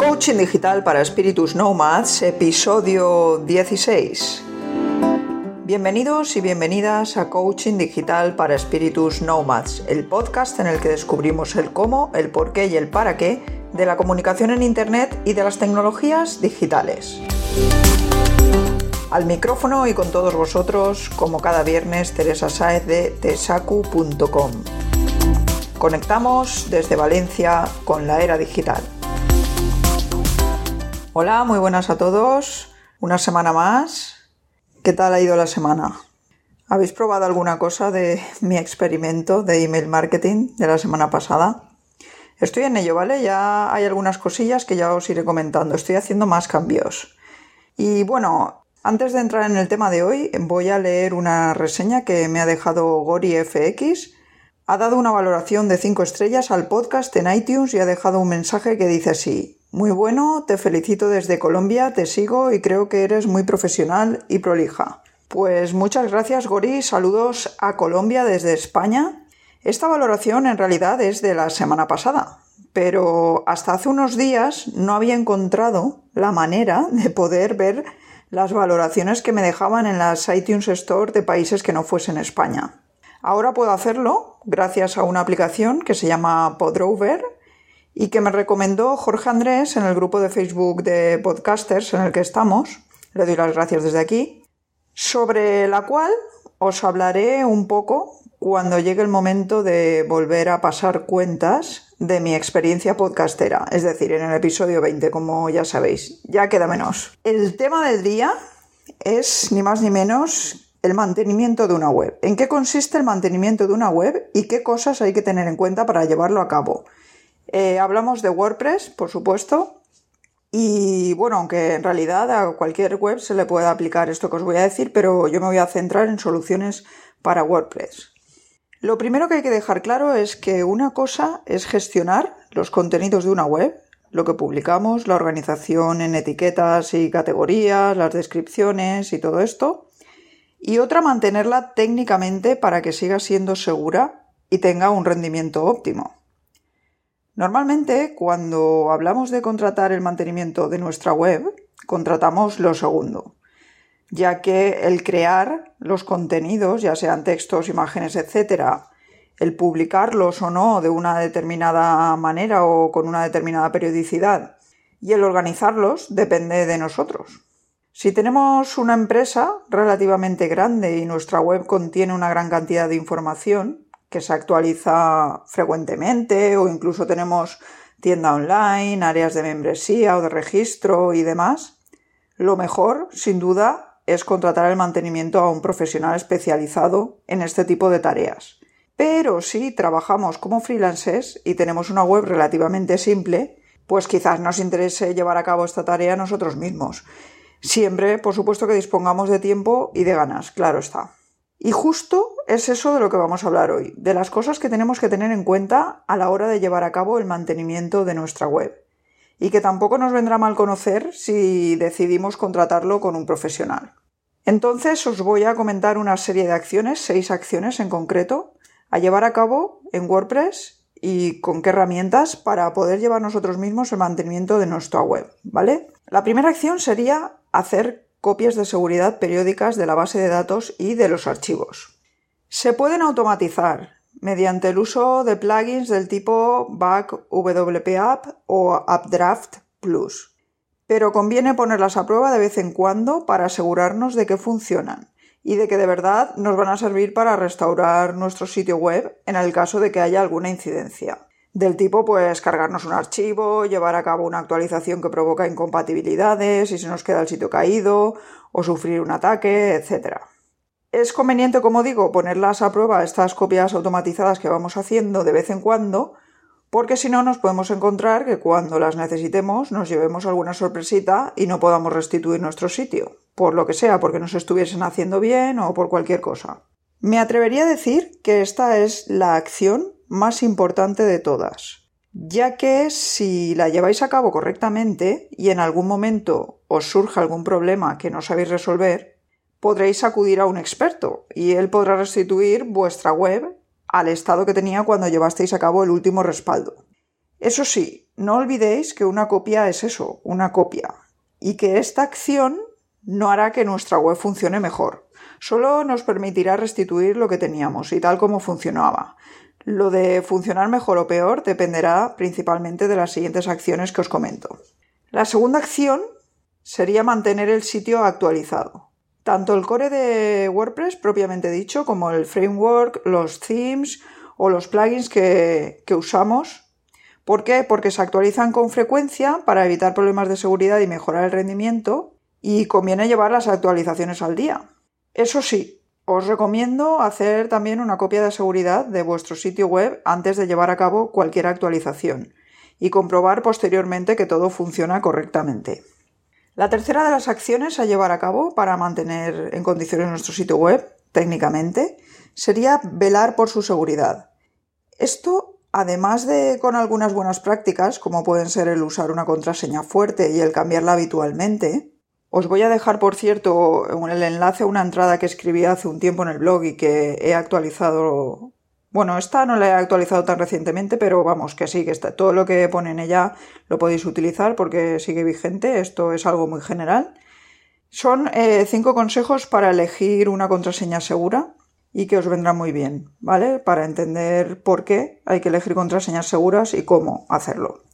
Coaching Digital para Espíritus Nomads, episodio 16. Bienvenidos y bienvenidas a Coaching Digital para Espíritus Nomads, el podcast en el que descubrimos el cómo, el por qué y el para qué de la comunicación en Internet y de las tecnologías digitales. Al micrófono y con todos vosotros, como cada viernes, Teresa Saez de tesacu.com. Conectamos desde Valencia con la era digital. Hola, muy buenas a todos. Una semana más. ¿Qué tal ha ido la semana? ¿Habéis probado alguna cosa de mi experimento de email marketing de la semana pasada? Estoy en ello, ¿vale? Ya hay algunas cosillas que ya os iré comentando. Estoy haciendo más cambios. Y bueno, antes de entrar en el tema de hoy, voy a leer una reseña que me ha dejado Gori FX. Ha dado una valoración de 5 estrellas al podcast en iTunes y ha dejado un mensaje que dice así. Muy bueno, te felicito desde Colombia, te sigo y creo que eres muy profesional y prolija. Pues muchas gracias Gori, saludos a Colombia desde España. Esta valoración en realidad es de la semana pasada, pero hasta hace unos días no había encontrado la manera de poder ver las valoraciones que me dejaban en las iTunes Store de países que no fuesen España. Ahora puedo hacerlo gracias a una aplicación que se llama Podrover y que me recomendó Jorge Andrés en el grupo de Facebook de podcasters en el que estamos, le doy las gracias desde aquí, sobre la cual os hablaré un poco cuando llegue el momento de volver a pasar cuentas de mi experiencia podcastera, es decir, en el episodio 20, como ya sabéis, ya queda menos. El tema del día es ni más ni menos el mantenimiento de una web. ¿En qué consiste el mantenimiento de una web y qué cosas hay que tener en cuenta para llevarlo a cabo? Eh, hablamos de WordPress, por supuesto, y bueno, aunque en realidad a cualquier web se le puede aplicar esto que os voy a decir, pero yo me voy a centrar en soluciones para WordPress. Lo primero que hay que dejar claro es que una cosa es gestionar los contenidos de una web, lo que publicamos, la organización en etiquetas y categorías, las descripciones y todo esto, y otra mantenerla técnicamente para que siga siendo segura y tenga un rendimiento óptimo. Normalmente, cuando hablamos de contratar el mantenimiento de nuestra web, contratamos lo segundo, ya que el crear los contenidos, ya sean textos, imágenes, etc., el publicarlos o no de una determinada manera o con una determinada periodicidad, y el organizarlos depende de nosotros. Si tenemos una empresa relativamente grande y nuestra web contiene una gran cantidad de información, que se actualiza frecuentemente o incluso tenemos tienda online, áreas de membresía o de registro y demás, lo mejor, sin duda, es contratar el mantenimiento a un profesional especializado en este tipo de tareas. Pero si trabajamos como freelancers y tenemos una web relativamente simple, pues quizás nos interese llevar a cabo esta tarea nosotros mismos. Siempre, por supuesto, que dispongamos de tiempo y de ganas, claro está. Y justo es eso de lo que vamos a hablar hoy, de las cosas que tenemos que tener en cuenta a la hora de llevar a cabo el mantenimiento de nuestra web. Y que tampoco nos vendrá mal conocer si decidimos contratarlo con un profesional. Entonces os voy a comentar una serie de acciones, seis acciones en concreto, a llevar a cabo en WordPress y con qué herramientas para poder llevar nosotros mismos el mantenimiento de nuestra web, ¿vale? La primera acción sería hacer copias de seguridad periódicas de la base de datos y de los archivos. Se pueden automatizar mediante el uso de plugins del tipo BackWP App o AppDraft Plus, pero conviene ponerlas a prueba de vez en cuando para asegurarnos de que funcionan y de que de verdad nos van a servir para restaurar nuestro sitio web en el caso de que haya alguna incidencia del tipo pues cargarnos un archivo, llevar a cabo una actualización que provoca incompatibilidades y se nos queda el sitio caído o sufrir un ataque, etc. Es conveniente, como digo, ponerlas a prueba estas copias automatizadas que vamos haciendo de vez en cuando, porque si no nos podemos encontrar que cuando las necesitemos nos llevemos alguna sorpresita y no podamos restituir nuestro sitio, por lo que sea, porque nos estuviesen haciendo bien o por cualquier cosa. Me atrevería a decir que esta es la acción más importante de todas, ya que si la lleváis a cabo correctamente y en algún momento os surge algún problema que no sabéis resolver, podréis acudir a un experto y él podrá restituir vuestra web al estado que tenía cuando llevasteis a cabo el último respaldo. Eso sí, no olvidéis que una copia es eso, una copia, y que esta acción no hará que nuestra web funcione mejor. Solo nos permitirá restituir lo que teníamos y tal como funcionaba. Lo de funcionar mejor o peor dependerá principalmente de las siguientes acciones que os comento. La segunda acción sería mantener el sitio actualizado. Tanto el core de WordPress propiamente dicho como el framework, los themes o los plugins que, usamos. ¿Por qué? Porque se actualizan con frecuencia para evitar problemas de seguridad y mejorar el rendimiento y conviene llevar las actualizaciones al día. Eso sí, os recomiendo hacer también una copia de seguridad de vuestro sitio web antes de llevar a cabo cualquier actualización y comprobar posteriormente que todo funciona correctamente. La tercera de las acciones a llevar a cabo para mantener en condiciones nuestro sitio web, técnicamente, sería velar por su seguridad. Esto, además de con algunas buenas prácticas, como pueden ser el usar una contraseña fuerte y el cambiarla habitualmente, os voy a dejar, por cierto, el enlace a una entrada que escribí hace un tiempo en el blog y que he actualizado. Bueno, esta no la he actualizado tan recientemente, pero vamos, que sí, que está, todo lo que pone en ella lo podéis utilizar porque sigue vigente. Esto es algo muy general. Son eh, cinco consejos para elegir una contraseña segura y que os vendrá muy bien, ¿vale? Para entender por qué hay que elegir contraseñas seguras y cómo hacerlo.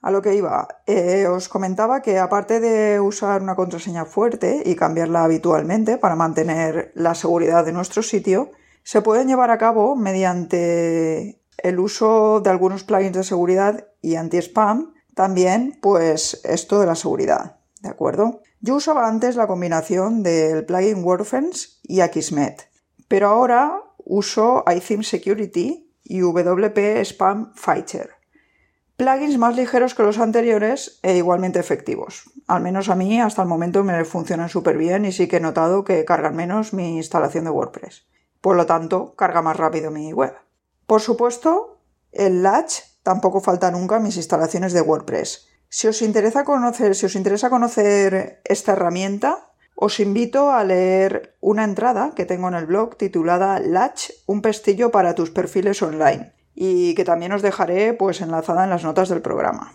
A lo que iba, eh, os comentaba que aparte de usar una contraseña fuerte y cambiarla habitualmente para mantener la seguridad de nuestro sitio, se pueden llevar a cabo mediante el uso de algunos plugins de seguridad y anti-spam, también pues esto de la seguridad, ¿de acuerdo? Yo usaba antes la combinación del plugin WordFence y Akismet, pero ahora uso iTheme Security y WP Spam Fighter plugins más ligeros que los anteriores e igualmente efectivos. Al menos a mí hasta el momento me funcionan súper bien y sí que he notado que cargan menos mi instalación de WordPress. Por lo tanto, carga más rápido mi web. Por supuesto, el Latch tampoco falta nunca en mis instalaciones de WordPress. Si os interesa conocer, si os interesa conocer esta herramienta, os invito a leer una entrada que tengo en el blog titulada Latch, un pestillo para tus perfiles online y que también os dejaré pues enlazada en las notas del programa.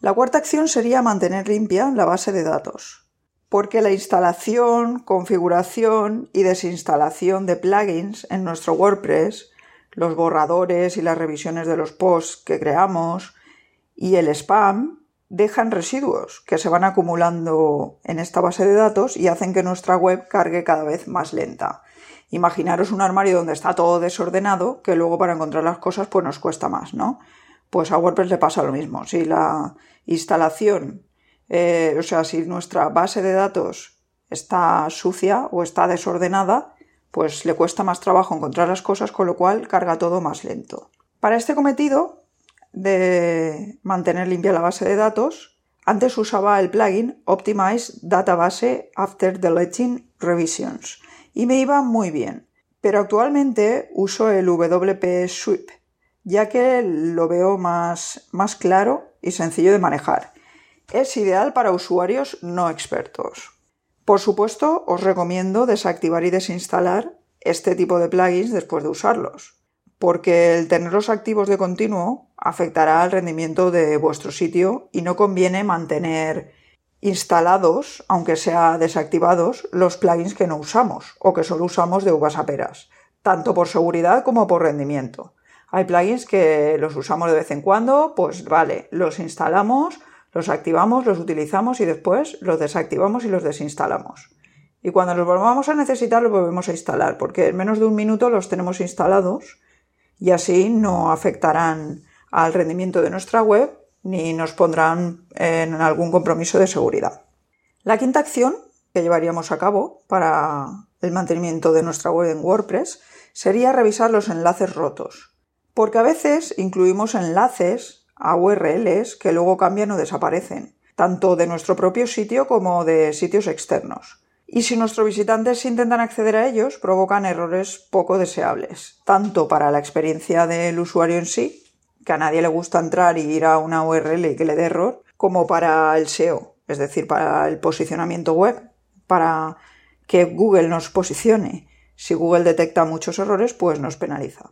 La cuarta acción sería mantener limpia la base de datos, porque la instalación, configuración y desinstalación de plugins en nuestro WordPress, los borradores y las revisiones de los posts que creamos y el spam dejan residuos que se van acumulando en esta base de datos y hacen que nuestra web cargue cada vez más lenta. Imaginaros un armario donde está todo desordenado, que luego para encontrar las cosas pues nos cuesta más, ¿no? Pues a WordPress le pasa lo mismo. Si la instalación, eh, o sea, si nuestra base de datos está sucia o está desordenada, pues le cuesta más trabajo encontrar las cosas, con lo cual carga todo más lento. Para este cometido de mantener limpia la base de datos, antes usaba el plugin Optimize Database After Deleting Revisions y me iba muy bien. Pero actualmente uso el WP Sweep, ya que lo veo más, más claro y sencillo de manejar. Es ideal para usuarios no expertos. Por supuesto, os recomiendo desactivar y desinstalar este tipo de plugins después de usarlos, porque el tenerlos activos de continuo afectará al rendimiento de vuestro sitio y no conviene mantener instalados, aunque sea desactivados, los plugins que no usamos o que solo usamos de uvas a peras, tanto por seguridad como por rendimiento. Hay plugins que los usamos de vez en cuando, pues vale, los instalamos, los activamos, los utilizamos y después los desactivamos y los desinstalamos. Y cuando los volvamos a necesitar los volvemos a instalar, porque en menos de un minuto los tenemos instalados y así no afectarán al rendimiento de nuestra web ni nos pondrán en algún compromiso de seguridad. La quinta acción que llevaríamos a cabo para el mantenimiento de nuestra web en WordPress sería revisar los enlaces rotos, porque a veces incluimos enlaces a URLs que luego cambian o desaparecen, tanto de nuestro propio sitio como de sitios externos. Y si nuestros visitantes intentan acceder a ellos, provocan errores poco deseables, tanto para la experiencia del usuario en sí que a nadie le gusta entrar y ir a una URL y que le dé error, como para el SEO, es decir, para el posicionamiento web, para que Google nos posicione. Si Google detecta muchos errores, pues nos penaliza.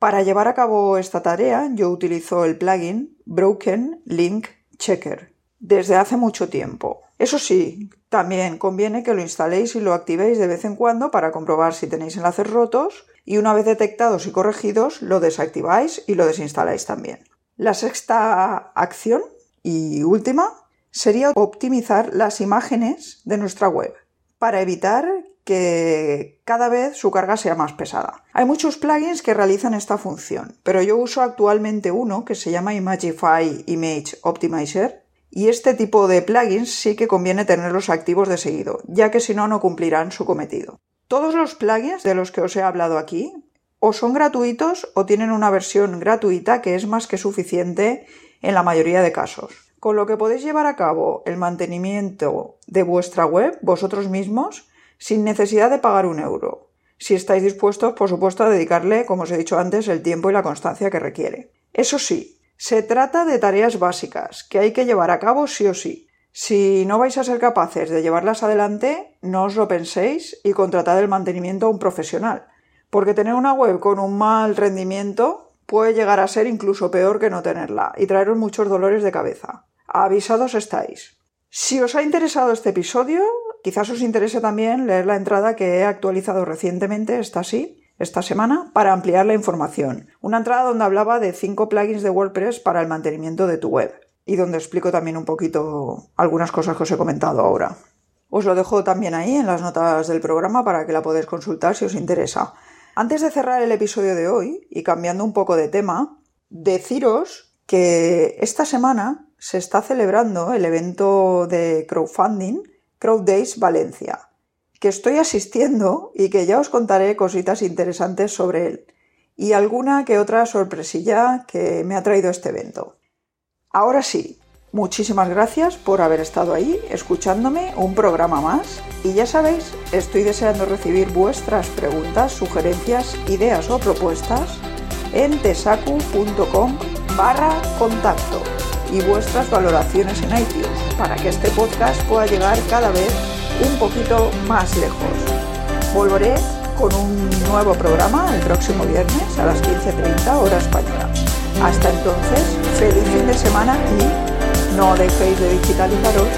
Para llevar a cabo esta tarea yo utilizo el plugin Broken Link Checker desde hace mucho tiempo. Eso sí, también conviene que lo instaléis y lo activéis de vez en cuando para comprobar si tenéis enlaces rotos y una vez detectados y corregidos lo desactiváis y lo desinstaláis también. La sexta acción y última sería optimizar las imágenes de nuestra web para evitar que cada vez su carga sea más pesada. Hay muchos plugins que realizan esta función, pero yo uso actualmente uno que se llama Imagify Image Optimizer y este tipo de plugins sí que conviene tenerlos activos de seguido, ya que si no no cumplirán su cometido. Todos los plugins de los que os he hablado aquí o son gratuitos o tienen una versión gratuita que es más que suficiente en la mayoría de casos. Con lo que podéis llevar a cabo el mantenimiento de vuestra web vosotros mismos sin necesidad de pagar un euro, si estáis dispuestos, por supuesto, a dedicarle, como os he dicho antes, el tiempo y la constancia que requiere. Eso sí, se trata de tareas básicas que hay que llevar a cabo sí o sí. Si no vais a ser capaces de llevarlas adelante, no os lo penséis y contratad el mantenimiento a un profesional, porque tener una web con un mal rendimiento puede llegar a ser incluso peor que no tenerla y traeros muchos dolores de cabeza. Avisados estáis. Si os ha interesado este episodio, Quizás os interese también leer la entrada que he actualizado recientemente, esta sí, esta semana, para ampliar la información. Una entrada donde hablaba de cinco plugins de WordPress para el mantenimiento de tu web y donde explico también un poquito algunas cosas que os he comentado ahora. Os lo dejo también ahí en las notas del programa para que la podáis consultar si os interesa. Antes de cerrar el episodio de hoy y cambiando un poco de tema, deciros que esta semana se está celebrando el evento de crowdfunding Crowd Days Valencia, que estoy asistiendo y que ya os contaré cositas interesantes sobre él y alguna que otra sorpresilla que me ha traído este evento. Ahora sí, muchísimas gracias por haber estado ahí escuchándome un programa más y ya sabéis, estoy deseando recibir vuestras preguntas, sugerencias, ideas o propuestas en tesacu.com barra contacto y vuestras valoraciones en iTunes para que este podcast pueda llegar cada vez un poquito más lejos. Volveré con un nuevo programa el próximo viernes a las 15.30 hora española. Hasta entonces, feliz fin de semana y no dejéis de digitalizaros